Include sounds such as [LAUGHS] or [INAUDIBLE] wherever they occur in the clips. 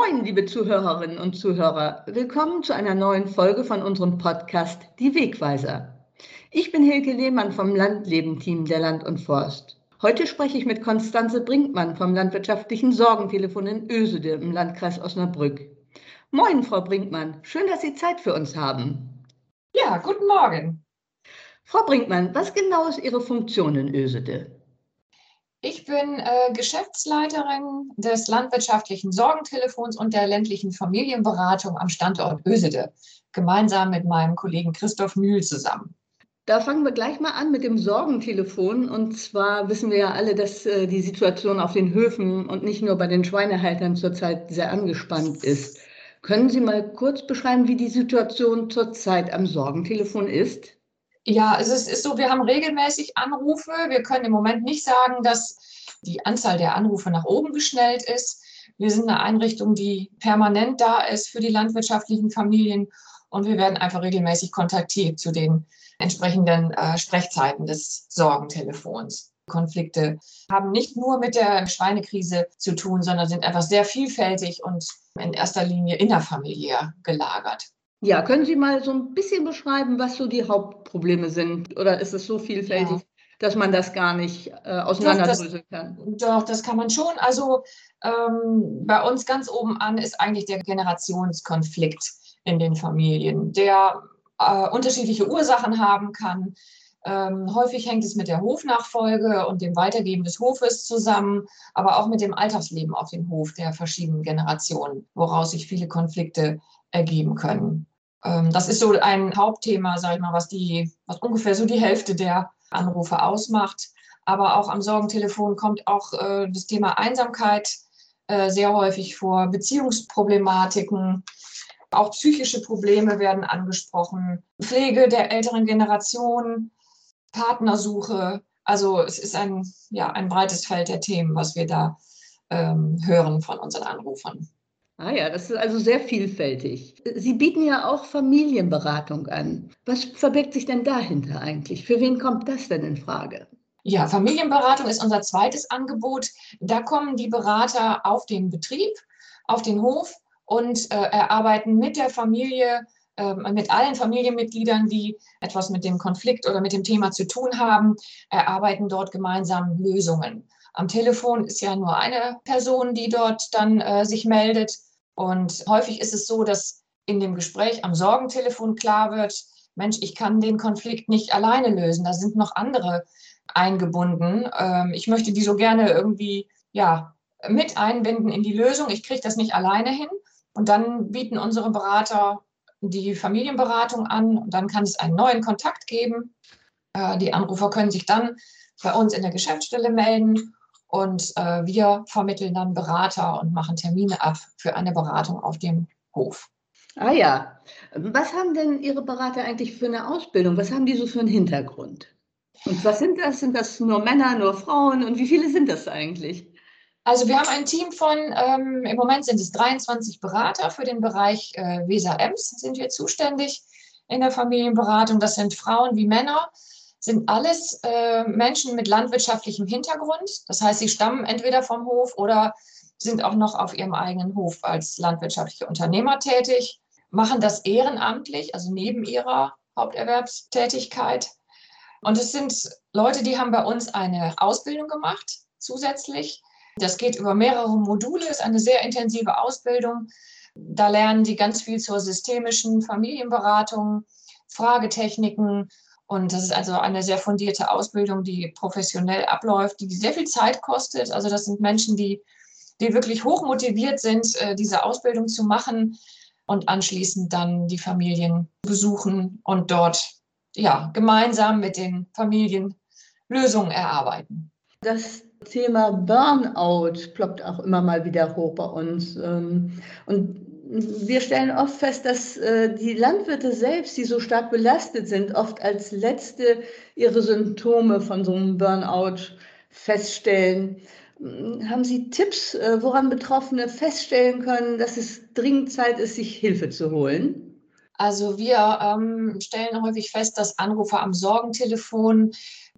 Moin, liebe Zuhörerinnen und Zuhörer. Willkommen zu einer neuen Folge von unserem Podcast Die Wegweiser. Ich bin Hilke Lehmann vom Landleben-Team der Land und Forst. Heute spreche ich mit Konstanze Brinkmann vom landwirtschaftlichen Sorgentelefon in Ösede im Landkreis Osnabrück. Moin, Frau Brinkmann. Schön, dass Sie Zeit für uns haben. Ja, guten Morgen. Frau Brinkmann, was genau ist Ihre Funktion in Ösede? Ich bin äh, Geschäftsleiterin des landwirtschaftlichen Sorgentelefons und der ländlichen Familienberatung am Standort Ösede, gemeinsam mit meinem Kollegen Christoph Mühl zusammen. Da fangen wir gleich mal an mit dem Sorgentelefon. Und zwar wissen wir ja alle, dass äh, die Situation auf den Höfen und nicht nur bei den Schweinehaltern zurzeit sehr angespannt ist. Können Sie mal kurz beschreiben, wie die Situation zurzeit am Sorgentelefon ist? Ja, also es ist so, wir haben regelmäßig Anrufe. Wir können im Moment nicht sagen, dass die Anzahl der Anrufe nach oben geschnellt ist. Wir sind eine Einrichtung, die permanent da ist für die landwirtschaftlichen Familien und wir werden einfach regelmäßig kontaktiert zu den entsprechenden äh, Sprechzeiten des Sorgentelefons. Konflikte haben nicht nur mit der Schweinekrise zu tun, sondern sind einfach sehr vielfältig und in erster Linie innerfamiliär gelagert. Ja, können Sie mal so ein bisschen beschreiben, was so die Hauptprobleme sind? Oder ist es so vielfältig, ja. dass man das gar nicht äh, auseinanderdröseln kann? Doch, das kann man schon. Also ähm, bei uns ganz oben an ist eigentlich der Generationskonflikt in den Familien, der äh, unterschiedliche Ursachen haben kann. Ähm, häufig hängt es mit der Hofnachfolge und dem Weitergeben des Hofes zusammen, aber auch mit dem Alltagsleben auf dem Hof der verschiedenen Generationen, woraus sich viele Konflikte ergeben können. Ähm, das ist so ein Hauptthema, sage ich mal, was, die, was ungefähr so die Hälfte der Anrufe ausmacht. Aber auch am Sorgentelefon kommt auch äh, das Thema Einsamkeit äh, sehr häufig vor, Beziehungsproblematiken, auch psychische Probleme werden angesprochen, Pflege der älteren Generation, Partnersuche. Also es ist ein, ja, ein breites Feld der Themen, was wir da ähm, hören von unseren Anrufern. Ah ja, das ist also sehr vielfältig. Sie bieten ja auch Familienberatung an. Was verbirgt sich denn dahinter eigentlich? Für wen kommt das denn in Frage? Ja, Familienberatung ist unser zweites Angebot. Da kommen die Berater auf den Betrieb, auf den Hof und äh, erarbeiten mit der Familie, äh, mit allen Familienmitgliedern, die etwas mit dem Konflikt oder mit dem Thema zu tun haben, erarbeiten dort gemeinsam Lösungen. Am Telefon ist ja nur eine Person, die dort dann äh, sich meldet. Und häufig ist es so, dass in dem Gespräch am Sorgentelefon klar wird, Mensch, ich kann den Konflikt nicht alleine lösen. Da sind noch andere eingebunden. Ähm, ich möchte die so gerne irgendwie ja, mit einbinden in die Lösung. Ich kriege das nicht alleine hin. Und dann bieten unsere Berater die Familienberatung an. Und dann kann es einen neuen Kontakt geben. Äh, die Anrufer können sich dann bei uns in der Geschäftsstelle melden und äh, wir vermitteln dann Berater und machen Termine ab für eine Beratung auf dem Hof. Ah ja. Was haben denn Ihre Berater eigentlich für eine Ausbildung? Was haben die so für einen Hintergrund? Und was sind das? Sind das nur Männer, nur Frauen? Und wie viele sind das eigentlich? Also wir haben ein Team von, ähm, im Moment sind es 23 Berater für den Bereich äh, Weser-Ems, sind wir zuständig in der Familienberatung. Das sind Frauen wie Männer sind alles äh, Menschen mit landwirtschaftlichem Hintergrund. Das heißt, sie stammen entweder vom Hof oder sind auch noch auf ihrem eigenen Hof als landwirtschaftliche Unternehmer tätig, machen das ehrenamtlich, also neben ihrer Haupterwerbstätigkeit. Und es sind Leute, die haben bei uns eine Ausbildung gemacht zusätzlich. Das geht über mehrere Module, ist eine sehr intensive Ausbildung. Da lernen die ganz viel zur systemischen Familienberatung, Fragetechniken und das ist also eine sehr fundierte Ausbildung, die professionell abläuft, die sehr viel Zeit kostet. Also das sind Menschen, die, die wirklich hoch motiviert sind, äh, diese Ausbildung zu machen und anschließend dann die Familien besuchen und dort ja, gemeinsam mit den Familien Lösungen erarbeiten. Das Thema Burnout ploppt auch immer mal wieder hoch bei uns. Ähm, und wir stellen oft fest, dass äh, die Landwirte selbst, die so stark belastet sind, oft als letzte ihre Symptome von so einem Burnout feststellen. Hm, haben Sie Tipps, äh, woran Betroffene feststellen können, dass es dringend Zeit ist, sich Hilfe zu holen? Also wir ähm, stellen häufig fest, dass Anrufer am Sorgentelefon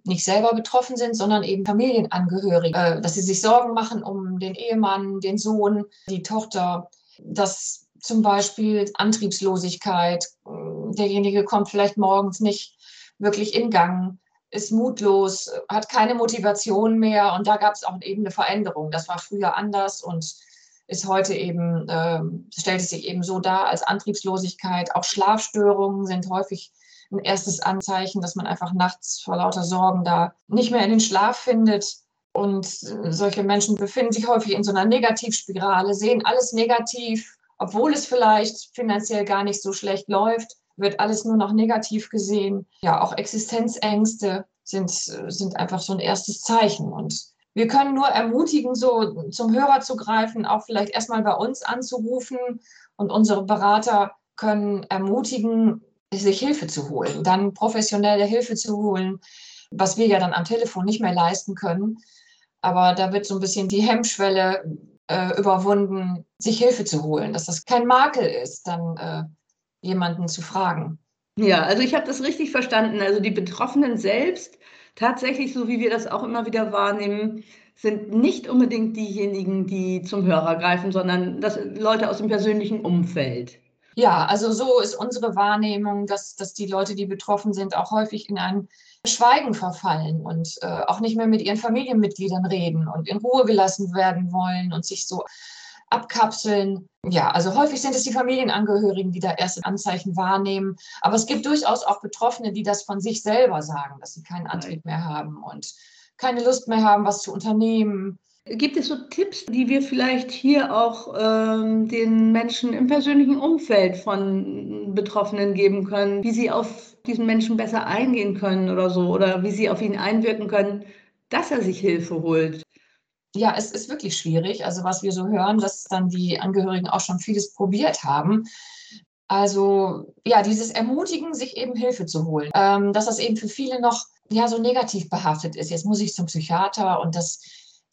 nicht selber betroffen sind, sondern eben Familienangehörige, äh, dass sie sich Sorgen machen um den Ehemann, den Sohn, die Tochter dass zum Beispiel Antriebslosigkeit, derjenige kommt vielleicht morgens nicht wirklich in Gang, ist mutlos, hat keine Motivation mehr und da gab es auch eben eine Veränderung. Das war früher anders und ist heute eben, äh, stellt es sich eben so dar als Antriebslosigkeit. Auch Schlafstörungen sind häufig ein erstes Anzeichen, dass man einfach nachts vor lauter Sorgen da nicht mehr in den Schlaf findet. Und solche Menschen befinden sich häufig in so einer Negativspirale, sehen alles negativ, obwohl es vielleicht finanziell gar nicht so schlecht läuft, wird alles nur noch negativ gesehen. Ja, auch Existenzängste sind, sind einfach so ein erstes Zeichen. Und wir können nur ermutigen, so zum Hörer zu greifen, auch vielleicht erstmal bei uns anzurufen und unsere Berater können ermutigen, sich Hilfe zu holen, dann professionelle Hilfe zu holen, was wir ja dann am Telefon nicht mehr leisten können. Aber da wird so ein bisschen die Hemmschwelle äh, überwunden, sich Hilfe zu holen, dass das kein Makel ist, dann äh, jemanden zu fragen. Ja, also ich habe das richtig verstanden. Also die Betroffenen selbst, tatsächlich, so wie wir das auch immer wieder wahrnehmen, sind nicht unbedingt diejenigen, die zum Hörer greifen, sondern das Leute aus dem persönlichen Umfeld. Ja, also so ist unsere Wahrnehmung, dass, dass die Leute, die betroffen sind, auch häufig in ein Schweigen verfallen und äh, auch nicht mehr mit ihren Familienmitgliedern reden und in Ruhe gelassen werden wollen und sich so abkapseln. Ja, also häufig sind es die Familienangehörigen, die da erste Anzeichen wahrnehmen. Aber es gibt durchaus auch Betroffene, die das von sich selber sagen, dass sie keinen Antrieb mehr haben und keine Lust mehr haben, was zu unternehmen Gibt es so Tipps, die wir vielleicht hier auch ähm, den Menschen im persönlichen Umfeld von Betroffenen geben können, wie sie auf diesen Menschen besser eingehen können oder so, oder wie sie auf ihn einwirken können, dass er sich Hilfe holt? Ja, es ist wirklich schwierig. Also was wir so hören, dass dann die Angehörigen auch schon vieles probiert haben. Also ja, dieses Ermutigen, sich eben Hilfe zu holen, ähm, dass das eben für viele noch ja so negativ behaftet ist. Jetzt muss ich zum Psychiater und das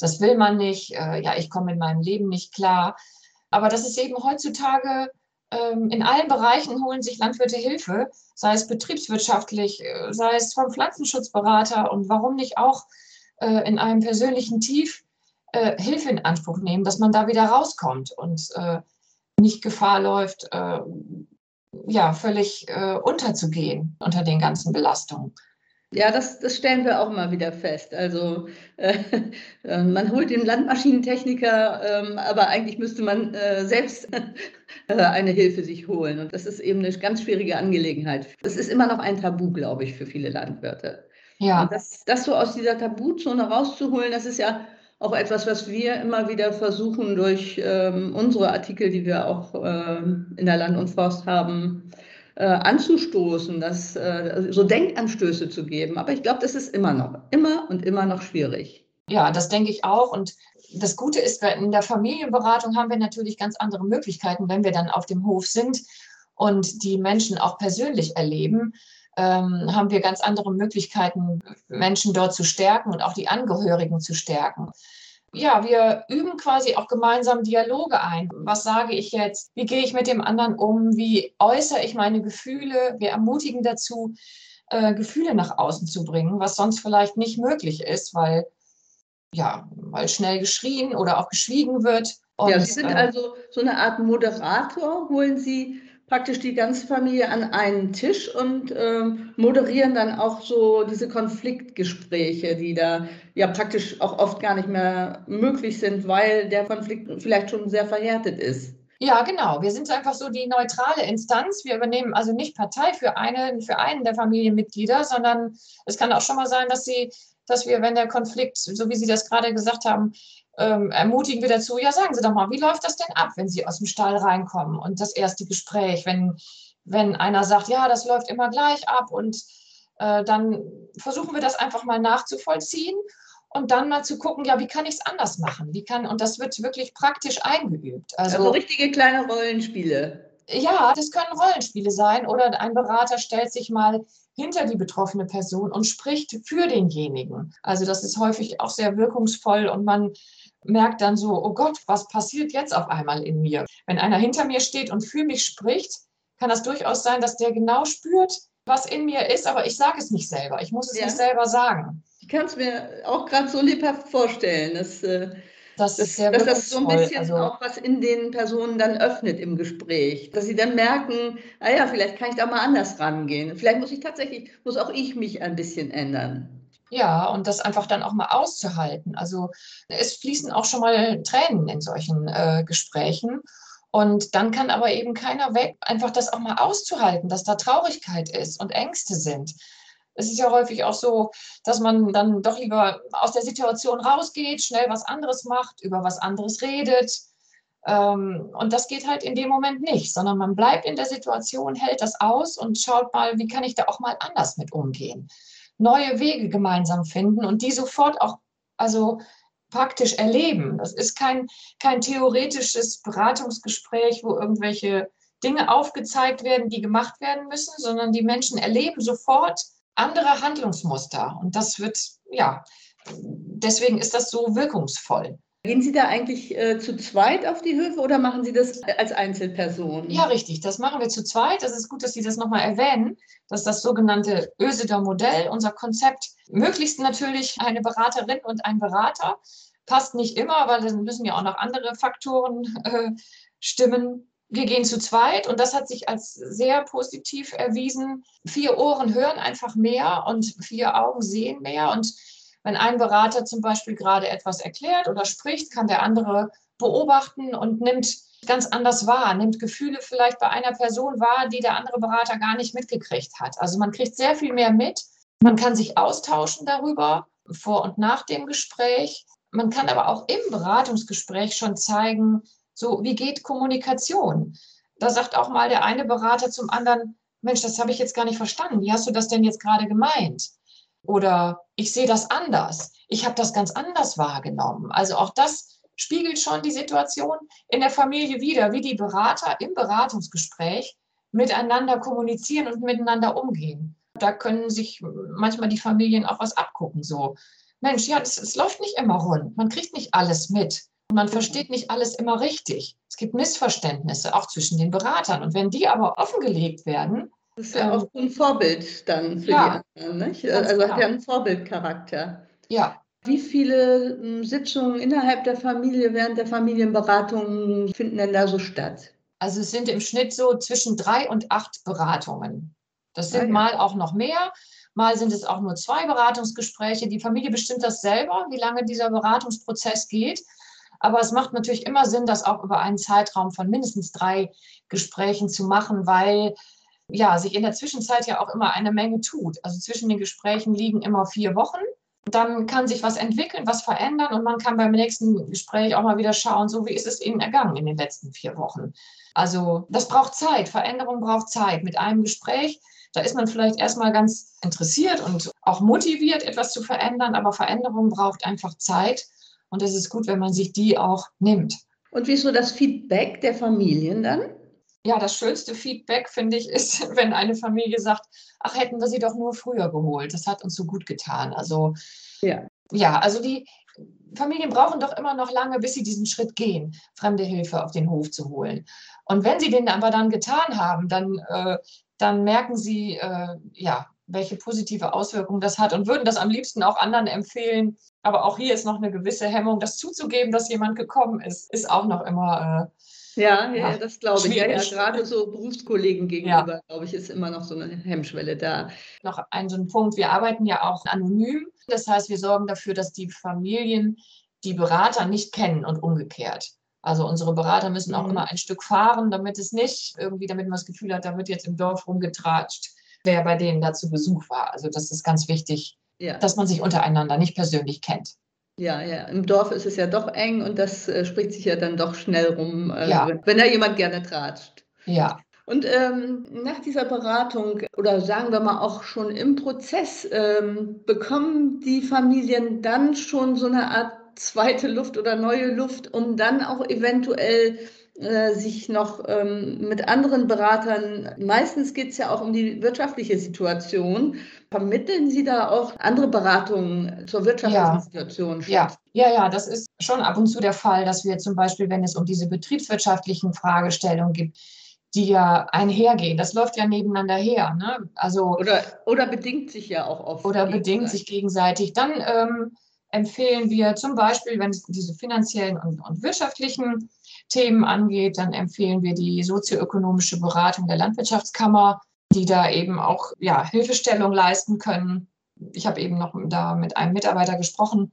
das will man nicht, äh, ja, ich komme in meinem Leben nicht klar. Aber das ist eben heutzutage ähm, in allen Bereichen holen sich Landwirte Hilfe, sei es betriebswirtschaftlich, äh, sei es vom Pflanzenschutzberater und warum nicht auch äh, in einem persönlichen Tief äh, Hilfe in Anspruch nehmen, dass man da wieder rauskommt und äh, nicht Gefahr läuft, äh, ja, völlig unterzugehen unter den ganzen Belastungen. Ja, das, das stellen wir auch immer wieder fest. Also äh, [LAUGHS] äh, man holt den Landmaschinentechniker, äh, aber eigentlich müsste man äh, selbst [LAUGHS] äh, eine Hilfe sich holen. Und das ist eben eine ganz schwierige Angelegenheit. Es ist immer noch ein Tabu, glaube ich, für viele Landwirte. Ja. Und das, das so aus dieser Tabuzone rauszuholen, das ist ja auch etwas, was wir immer wieder versuchen durch ähm, unsere Artikel, die wir auch ähm, in der Land und Forst haben, äh, anzustoßen, das, äh, so Denkanstöße zu geben. Aber ich glaube, das ist immer noch, immer und immer noch schwierig. Ja, das denke ich auch. Und das Gute ist, in der Familienberatung haben wir natürlich ganz andere Möglichkeiten, wenn wir dann auf dem Hof sind und die Menschen auch persönlich erleben. Ähm, haben wir ganz andere Möglichkeiten, Menschen dort zu stärken und auch die Angehörigen zu stärken ja, wir üben quasi auch gemeinsam Dialoge ein. Was sage ich jetzt? Wie gehe ich mit dem anderen um? Wie äußere ich meine Gefühle? Wir ermutigen dazu, äh, Gefühle nach außen zu bringen, was sonst vielleicht nicht möglich ist, weil ja, weil schnell geschrien oder auch geschwiegen wird. Und, ja, Sie sind äh, also so eine Art Moderator. Holen Sie praktisch die ganze Familie an einen Tisch und ähm, moderieren dann auch so diese Konfliktgespräche, die da ja praktisch auch oft gar nicht mehr möglich sind, weil der Konflikt vielleicht schon sehr verhärtet ist. Ja, genau. Wir sind einfach so die neutrale Instanz. Wir übernehmen also nicht Partei für einen, für einen der Familienmitglieder, sondern es kann auch schon mal sein, dass sie, dass wir, wenn der Konflikt, so wie Sie das gerade gesagt haben, ähm, ermutigen wir dazu, ja, sagen Sie doch mal, wie läuft das denn ab, wenn Sie aus dem Stall reinkommen und das erste Gespräch, wenn, wenn einer sagt, ja, das läuft immer gleich ab und äh, dann versuchen wir das einfach mal nachzuvollziehen und dann mal zu gucken, ja, wie kann ich es anders machen? Wie kann, und das wird wirklich praktisch eingeübt. Also, also richtige kleine Rollenspiele. Ja, das können Rollenspiele sein oder ein Berater stellt sich mal hinter die betroffene Person und spricht für denjenigen. Also das ist häufig auch sehr wirkungsvoll und man merkt dann so, oh Gott, was passiert jetzt auf einmal in mir? Wenn einer hinter mir steht und für mich spricht, kann das durchaus sein, dass der genau spürt, was in mir ist, aber ich sage es nicht selber. Ich muss es ja. nicht selber sagen. Ich kann es mir auch gerade so lebhaft vorstellen. Dass, äh Das, das, ist sehr dass das so ein bisschen also, auch was in den Personen dann öffnet im Gespräch. Dass sie dann merken, ah ja, vielleicht kann ich da mal anders rangehen. Vielleicht muss ich tatsächlich, muss auch ich mich ein bisschen ändern. Ja, und das einfach dann auch mal auszuhalten. Also es fließen auch schon mal Tränen in solchen äh, Gesprächen. Und dann kann aber eben keiner weg, einfach das auch mal auszuhalten, dass da Traurigkeit ist und Ängste sind. Es ist ja häufig auch so, dass man dann doch lieber aus der Situation rausgeht, schnell was anderes macht, über was anderes redet. Ähm, und das geht halt in dem Moment nicht, sondern man bleibt in der Situation, hält das aus und schaut mal, wie kann ich da auch mal anders mit umgehen. Neue Wege gemeinsam finden und die sofort auch, also praktisch erleben. Das ist kein, kein theoretisches Beratungsgespräch, wo irgendwelche Dinge aufgezeigt werden, die gemacht werden müssen, sondern die Menschen erleben sofort andere Handlungsmuster. Und das wird, ja, deswegen ist das so wirkungsvoll. Gehen Sie da eigentlich äh, zu zweit auf die Höfe oder machen Sie das als Einzelperson? Ja, richtig. Das machen wir zu zweit. Das ist gut, dass Sie das nochmal erwähnen. Das ist das sogenannte Öseder Modell, unser Konzept. Möglichst natürlich eine Beraterin und ein Berater. Passt nicht immer, weil dann müssen ja auch noch andere Faktoren äh, stimmen. Wir gehen zu zweit und das hat sich als sehr positiv erwiesen. Vier Ohren hören einfach mehr und vier Augen sehen mehr. Und wenn ein Berater zum Beispiel gerade etwas erklärt oder spricht, kann der andere beobachten und nimmt ganz anders wahr, nimmt Gefühle vielleicht bei einer Person wahr, die der andere Berater gar nicht mitgekriegt hat. Also man kriegt sehr viel mehr mit. Man kann sich austauschen darüber vor und nach dem Gespräch. Man kann aber auch im Beratungsgespräch schon zeigen, so wie geht Kommunikation. Da sagt auch mal der eine Berater zum anderen, Mensch, das habe ich jetzt gar nicht verstanden. Wie hast du das denn jetzt gerade gemeint? Oder ich sehe das anders. Ich habe das ganz anders wahrgenommen. Also auch das spiegelt schon die Situation in der Familie wider, wie die Berater im Beratungsgespräch miteinander kommunizieren und miteinander umgehen. Da können sich manchmal die Familien auch was abgucken. So, Mensch, ja, es läuft nicht immer rund. Man kriegt nicht alles mit. Man versteht nicht alles immer richtig. Es gibt Missverständnisse auch zwischen den Beratern. Und wenn die aber offengelegt werden, das ist ja ähm, auch ein Vorbild dann für ja, die anderen, nicht? Also hat ja einen Vorbildcharakter. Ja. Wie viele hm, Sitzungen innerhalb der Familie während der Familienberatung finden denn da so statt? Also es sind im Schnitt so zwischen drei und acht Beratungen. Das sind ah, ja. mal auch noch mehr, mal sind es auch nur zwei Beratungsgespräche. Die Familie bestimmt das selber, wie lange dieser Beratungsprozess geht. Aber es macht natürlich immer Sinn, das auch über einen Zeitraum von mindestens drei Gesprächen zu machen, weil ja, sich in der Zwischenzeit ja auch immer eine Menge tut. Also zwischen den Gesprächen liegen immer vier Wochen. Dann kann sich was entwickeln, was verändern und man kann beim nächsten Gespräch auch mal wieder schauen, so wie ist es Ihnen ergangen in den letzten vier Wochen. Also das braucht Zeit, Veränderung braucht Zeit. Mit einem Gespräch, da ist man vielleicht erstmal ganz interessiert und auch motiviert, etwas zu verändern, aber Veränderung braucht einfach Zeit und es ist gut, wenn man sich die auch nimmt. Und wie ist so das Feedback der Familien dann? Ja, das schönste Feedback, finde ich, ist, [LAUGHS] wenn eine Familie sagt, ach, hätten wir sie doch nur früher geholt. Das hat uns so gut getan. Also, ja, ja also die Familien brauchen doch immer noch lange, bis sie diesen Schritt gehen, fremde Hilfe auf den Hof zu holen. Und wenn sie den aber dann getan haben, dann, äh, dann merken sie, äh, ja, welche positive Auswirkungen das hat und würden das am liebsten auch anderen empfehlen. Aber auch hier ist noch eine gewisse Hemmung, das zuzugeben, dass jemand gekommen ist, ist auch noch immer äh, ja, ja, ja das glaube ich. Ja, ja, gerade so Berufskollegen gegenüber, ja. glaube ich, ist immer noch so eine Hemmschwelle da. Noch ein so ein Punkt, wir arbeiten ja auch anonym. Das heißt, wir sorgen dafür, dass die Familien die Berater nicht kennen und umgekehrt. Also unsere Berater müssen auch mhm. immer ein Stück fahren, damit es nicht irgendwie, damit man das Gefühl hat, da wird jetzt im Dorf rumgetratscht, wer bei denen da zu Besuch war. Also das ist ganz wichtig, dass man sich untereinander nicht persönlich kennt. Ja, ja, im Dorf ist es ja doch eng und das äh, spricht sich ja dann doch schnell rum, äh, ja. wenn, wenn da jemand gerne tratscht. Ja. Und ähm, nach dieser Beratung oder sagen wir mal auch schon im Prozess, ähm, bekommen die Familien dann schon so eine Art zweite Luft oder neue Luft, um dann auch eventuell äh, sich noch ähm, mit anderen Beratern, meistens geht es ja auch um die wirtschaftliche Situation, vermitteln Sie da auch andere Beratungen zur wirtschaftlichen ja. Situation? Ja. ja, ja, das ist schon ab und zu der Fall, dass wir zum Beispiel, wenn es um diese betriebswirtschaftlichen Fragestellungen geht, die ja einhergehen. Das läuft ja nebeneinander her. Ne? Also, oder, oder bedingt sich ja auch oft. Oder bedingt sich gegenseitig. Dann ähm, empfehlen wir zum Beispiel, wenn es diese finanziellen und, und wirtschaftlichen Themen angeht, dann empfehlen wir die sozioökonomische Beratung der Landwirtschaftskammer, die da eben auch ja, Hilfestellung leisten können. Ich habe eben noch da mit einem Mitarbeiter gesprochen.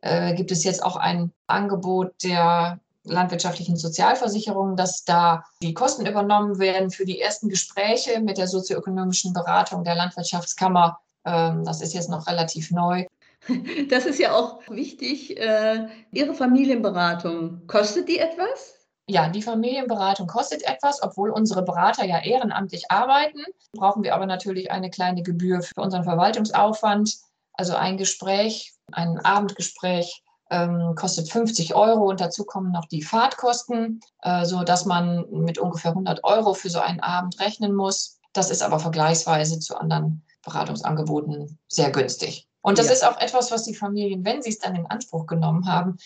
Äh, gibt es jetzt auch ein Angebot der landwirtschaftlichen Sozialversicherung, dass da die Kosten übernommen werden für die ersten Gespräche mit der sozioökonomischen Beratung der Landwirtschaftskammer. Ähm, das ist jetzt noch relativ neu. [LAUGHS] Das ist ja auch wichtig. Äh, Ihre Familienberatung, kostet die etwas? Ja, die Familienberatung kostet etwas, obwohl unsere Berater ja ehrenamtlich arbeiten. Brauchen wir aber natürlich eine kleine Gebühr für unseren Verwaltungsaufwand. Also ein Gespräch, ein Abendgespräch ähm, kostet 50 Euro und dazu kommen noch die Fahrtkosten, äh, sodass man mit ungefähr 100 Euro für so einen Abend rechnen muss. Das ist aber vergleichsweise zu anderen Beratungsangeboten sehr günstig. Und das ja. ist auch etwas, was die Familien, wenn sie es dann in Anspruch genommen haben,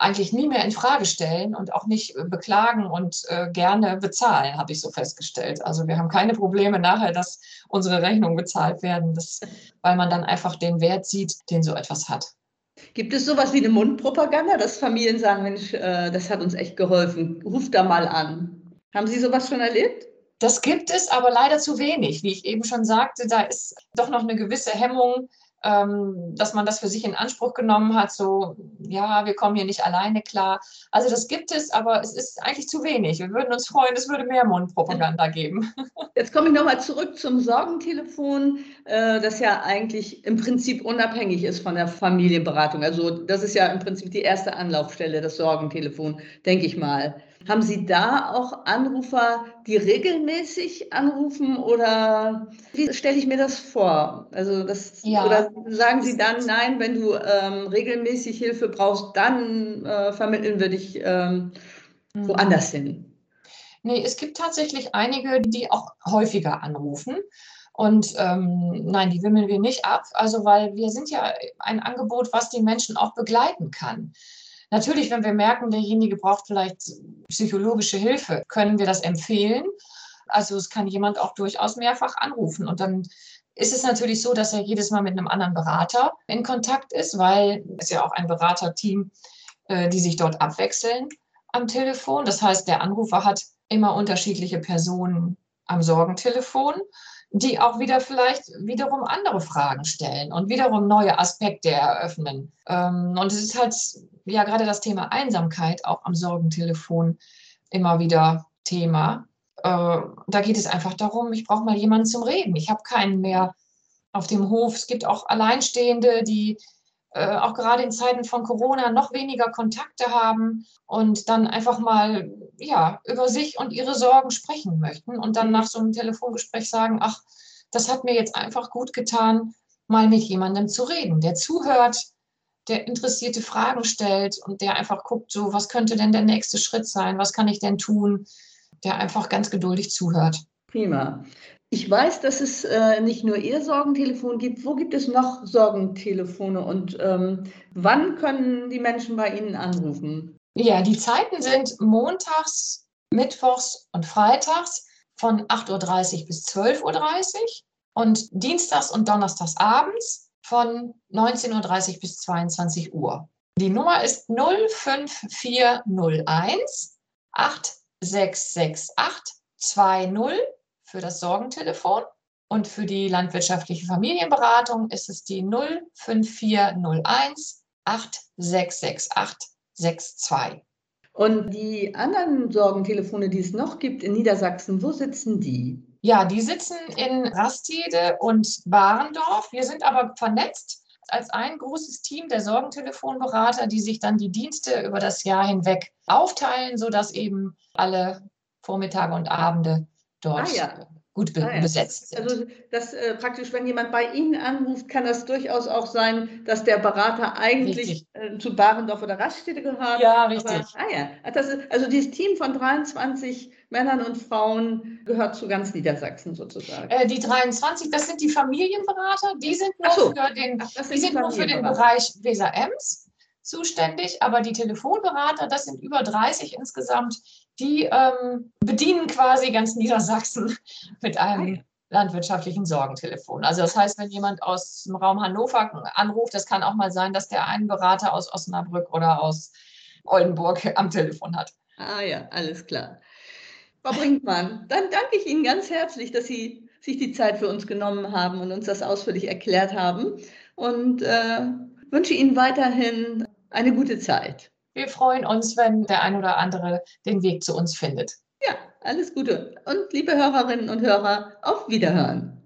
eigentlich nie mehr in Frage stellen und auch nicht äh, beklagen und äh, gerne bezahlen, habe ich so festgestellt. Also wir haben keine Probleme nachher, dass unsere Rechnungen bezahlt werden, das, weil man dann einfach den Wert sieht, den so etwas hat. Gibt es sowas wie eine Mundpropaganda, dass Familien sagen, Mensch, äh, das hat uns echt geholfen, ruft da mal an. Haben Sie sowas schon erlebt? Das gibt es, aber leider zu wenig. Wie ich eben schon sagte, da ist doch noch eine gewisse Hemmung, ähm, dass man das für sich in Anspruch genommen hat, so, ja, wir kommen hier nicht alleine klar. Also das gibt es, aber es ist eigentlich zu wenig. Wir würden uns freuen, es würde mehr Mundpropaganda geben. [LAUGHS] Jetzt komme ich nochmal zurück zum Sorgentelefon, äh, das ja eigentlich im Prinzip unabhängig ist von der Familienberatung. Also das ist ja im Prinzip die erste Anlaufstelle, das Sorgentelefon, denke ich mal. Haben Sie da auch Anrufer, die regelmäßig anrufen oder wie stelle ich mir das vor? Also das ja. oder sagen Sie dann, nein, wenn du ähm, regelmäßig Hilfe brauchst, dann äh, vermitteln wir dich ähm, mhm. woanders hin. Nee, es gibt tatsächlich einige, die auch häufiger anrufen. Und ähm, nein, die wimmeln wir nicht ab. Also, weil wir sind ja ein Angebot, was die Menschen auch begleiten kann. Natürlich, wenn wir merken, derjenige braucht vielleicht psychologische Hilfe, können wir das empfehlen. Also es kann jemand auch durchaus mehrfach anrufen und dann ist es natürlich so, dass er jedes Mal mit einem anderen Berater in Kontakt ist, weil es ja auch ein Beraterteam, äh, die sich dort abwechseln am Telefon. Das heißt, der Anrufer hat immer unterschiedliche Personen am Sorgentelefon die auch wieder vielleicht wiederum andere Fragen stellen und wiederum neue Aspekte eröffnen. Ähm, und es ist halt ja gerade das Thema Einsamkeit auch am Sorgentelefon immer wieder Thema. Äh, da geht es einfach darum, ich brauche mal jemanden zum Reden. Ich habe keinen mehr auf dem Hof. Es gibt auch Alleinstehende, die äh, auch gerade in Zeiten von Corona noch weniger Kontakte haben und dann einfach mal ja, über sich und ihre Sorgen sprechen möchten und dann nach so einem Telefongespräch sagen, ach, das hat mir jetzt einfach gut getan, mal mit jemandem zu reden, der zuhört, der interessierte Fragen stellt und der einfach guckt, so, was könnte denn der nächste Schritt sein, was kann ich denn tun, der einfach ganz geduldig zuhört. Prima. Ich weiß, dass es äh, nicht nur Ihr Sorgentelefon gibt. Wo gibt es noch Sorgentelefone und ähm, wann können die Menschen bei Ihnen anrufen? Ja, die Zeiten sind montags, mittwochs und freitags von 8.30 Uhr bis 12.30 Uhr und dienstags und donnerstags abends von 19.30 Uhr bis 22 Uhr. Die Nummer ist 05401 8668 20 für das Sorgentelefon. Und für die landwirtschaftliche Familienberatung ist es die 05401 8668 62. Und die anderen Sorgentelefone, die es noch gibt in Niedersachsen, wo sitzen die? Ja, die sitzen in Rastede und Barendorf. Wir sind aber vernetzt als ein großes Team der Sorgentelefonberater, die sich dann die Dienste über das Jahr hinweg aufteilen, sodass eben alle Vormittage und Abende dort ah, ja. Gut be ja. besetzt sind. Also das äh, praktisch, wenn jemand bei Ihnen anruft, kann das durchaus auch sein, dass der Berater eigentlich äh, zu Barendorf oder Raststätte gehört. Ja, richtig. Aber, ah ja, das ist, also dieses Team von 23 Männern und Frauen gehört zu ganz Niedersachsen sozusagen. Äh, die 23, das sind die Familienberater, die sind nur so. für den, Ach, die sind nur für den Bereich Weser-Ems zuständig, aber die Telefonberater, das sind über 30 insgesamt, die ähm, bedienen quasi ganz Niedersachsen [LAUGHS] mit einem landwirtschaftlichen Sorgentelefon. Also das heißt, wenn jemand aus dem Raum Hannover anruft, das kann auch mal sein, dass der einen Berater aus Osnabrück oder aus Oldenburg [LAUGHS] am Telefon hat. Ah ja, alles klar. Frau Brinkmann, dann danke ich Ihnen ganz herzlich, dass Sie sich die Zeit für uns genommen haben und uns das ausführlich erklärt haben und äh, wünsche Ihnen weiterhin eine gute Zeit. Wir freuen uns, wenn der ein oder andere den Weg zu uns findet. Ja, alles Gute. Und liebe Hörerinnen und Hörer, auf Wiederhören.